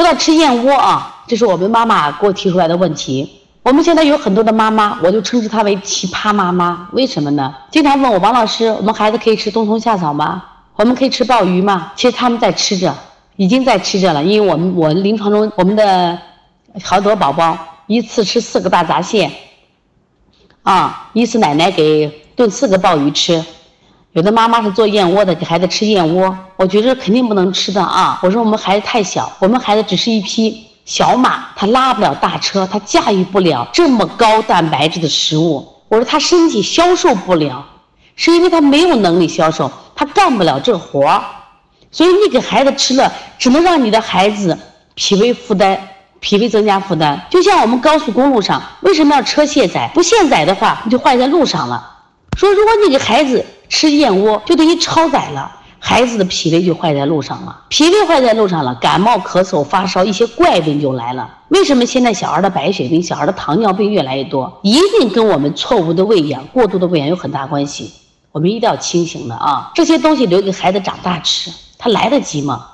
说到吃燕窝啊，这是我们妈妈给我提出来的问题。我们现在有很多的妈妈，我就称之她为奇葩妈妈。为什么呢？经常问我王老师，我们孩子可以吃冬虫夏草吗？我们可以吃鲍鱼吗？其实他们在吃着，已经在吃着了。因为我们我临床中，我们的好多宝宝一次吃四个大闸蟹，啊，一次奶奶给炖四个鲍鱼吃。有的妈妈是做燕窝的，给孩子吃燕窝，我觉得肯定不能吃的啊！我说我们孩子太小，我们孩子只是一匹小马，他拉不了大车，他驾驭不了这么高蛋白质的食物。我说他身体消受不了，是因为他没有能力消受，他干不了这活儿。所以你给孩子吃了，只能让你的孩子脾胃负担，脾胃增加负担。就像我们高速公路上，为什么要车卸载？不卸载的话，你就坏在路上了。说如果你给孩子，吃燕窝就等于超载了孩子的脾胃就坏在路上了。脾胃坏在路上了感冒咳嗽发烧一些怪病就来了。为什么现在小孩的白血病小孩的糖尿病越来越多？一定跟我们错误的喂养过度的喂养有很大关系。我们一定要清醒的啊！这些东西留给孩子长大吃他来得及吗？